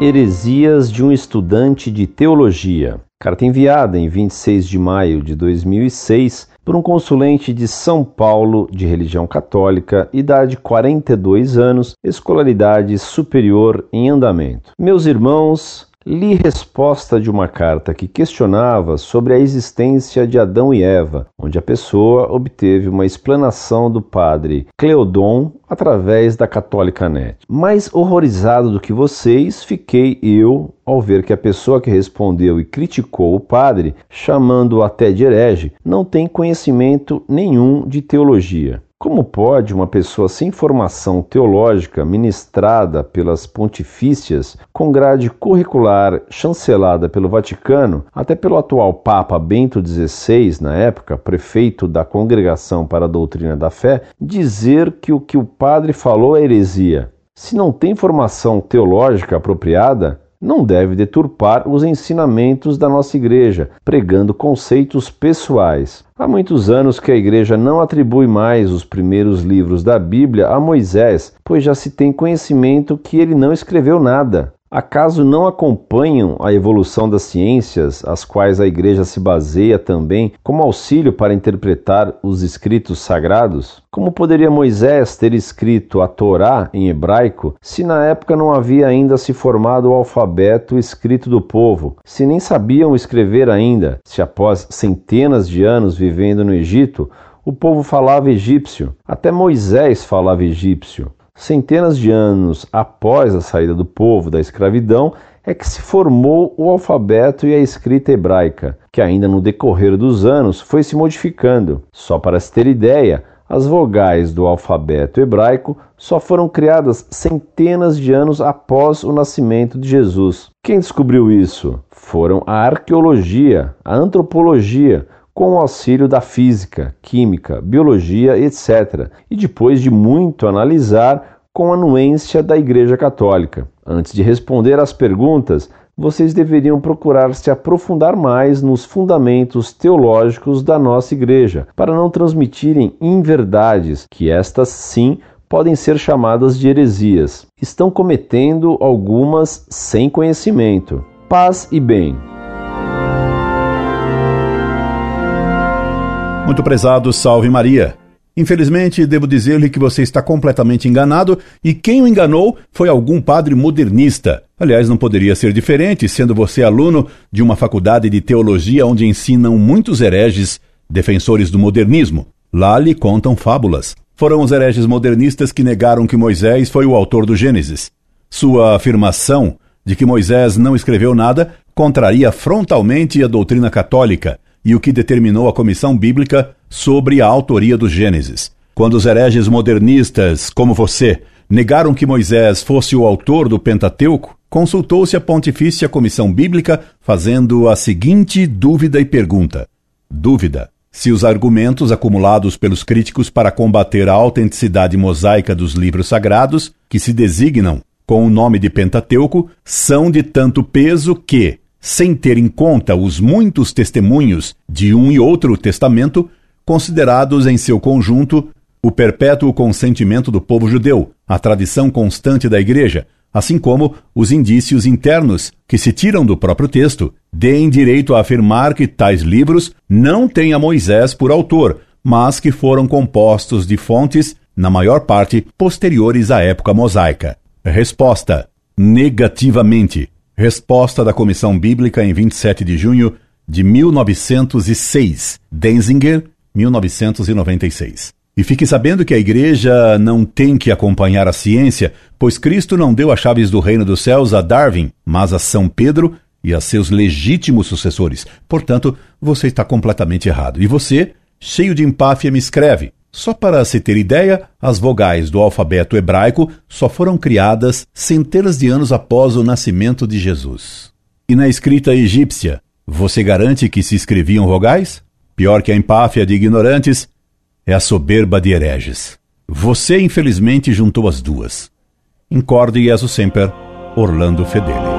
Heresias de um estudante de teologia. Carta enviada em 26 de maio de 2006 por um consulente de São Paulo de religião católica, idade 42 anos, escolaridade superior em andamento. Meus irmãos, li resposta de uma carta que questionava sobre a existência de Adão e Eva, onde a pessoa obteve uma explanação do padre Cleodon através da Católica Net. Mais horrorizado do que vocês, fiquei eu ao ver que a pessoa que respondeu e criticou o padre, chamando-o até de herege, não tem conhecimento nenhum de teologia. Como pode uma pessoa sem formação teológica, ministrada pelas pontifícias, com grade curricular chancelada pelo Vaticano, até pelo atual Papa Bento XVI, na época, prefeito da Congregação para a Doutrina da Fé, dizer que o que o padre falou é heresia? Se não tem formação teológica apropriada, não deve deturpar os ensinamentos da nossa igreja, pregando conceitos pessoais. Há muitos anos que a igreja não atribui mais os primeiros livros da Bíblia a Moisés, pois já se tem conhecimento que ele não escreveu nada. Acaso não acompanham a evolução das ciências, as quais a Igreja se baseia também como auxílio para interpretar os escritos sagrados? Como poderia Moisés ter escrito a Torá em hebraico se na época não havia ainda se formado o alfabeto escrito do povo, se nem sabiam escrever ainda, se após centenas de anos vivendo no Egito, o povo falava egípcio? Até Moisés falava egípcio. Centenas de anos após a saída do povo da escravidão, é que se formou o alfabeto e a escrita hebraica, que ainda no decorrer dos anos foi se modificando. Só para se ter ideia, as vogais do alfabeto hebraico só foram criadas centenas de anos após o nascimento de Jesus. Quem descobriu isso? Foram a arqueologia, a antropologia, com o auxílio da física, química, biologia, etc., e depois de muito analisar com a anuência da Igreja Católica. Antes de responder às perguntas, vocês deveriam procurar se aprofundar mais nos fundamentos teológicos da nossa Igreja, para não transmitirem inverdades, que estas sim podem ser chamadas de heresias. Estão cometendo algumas sem conhecimento. Paz e bem. Muito prezado, salve Maria. Infelizmente, devo dizer-lhe que você está completamente enganado e quem o enganou foi algum padre modernista. Aliás, não poderia ser diferente, sendo você aluno de uma faculdade de teologia onde ensinam muitos hereges, defensores do modernismo. Lá lhe contam fábulas. Foram os hereges modernistas que negaram que Moisés foi o autor do Gênesis. Sua afirmação de que Moisés não escreveu nada contraria frontalmente a doutrina católica e o que determinou a Comissão Bíblica sobre a autoria do Gênesis. Quando os hereges modernistas, como você, negaram que Moisés fosse o autor do Pentateuco, consultou-se a Pontifícia Comissão Bíblica fazendo a seguinte dúvida e pergunta: Dúvida. Se os argumentos acumulados pelos críticos para combater a autenticidade mosaica dos livros sagrados, que se designam com o nome de Pentateuco, são de tanto peso que, sem ter em conta os muitos testemunhos de um e outro testamento, considerados em seu conjunto o perpétuo consentimento do povo judeu, a tradição constante da Igreja, assim como os indícios internos que se tiram do próprio texto, deem direito a afirmar que tais livros não têm a Moisés por autor, mas que foram compostos de fontes, na maior parte, posteriores à época mosaica. Resposta: negativamente. Resposta da Comissão Bíblica em 27 de junho de 1906. Denzinger, 1996. E fique sabendo que a igreja não tem que acompanhar a ciência, pois Cristo não deu as chaves do reino dos céus a Darwin, mas a São Pedro e a seus legítimos sucessores. Portanto, você está completamente errado. E você, cheio de empáfia, me escreve: só para se ter ideia, as vogais do alfabeto hebraico só foram criadas centenas de anos após o nascimento de Jesus. E na escrita egípcia, você garante que se escreviam vogais? Pior que a empáfia de ignorantes é a soberba de hereges. Você, infelizmente, juntou as duas. Incorde Jesus Semper, Orlando Fedeli.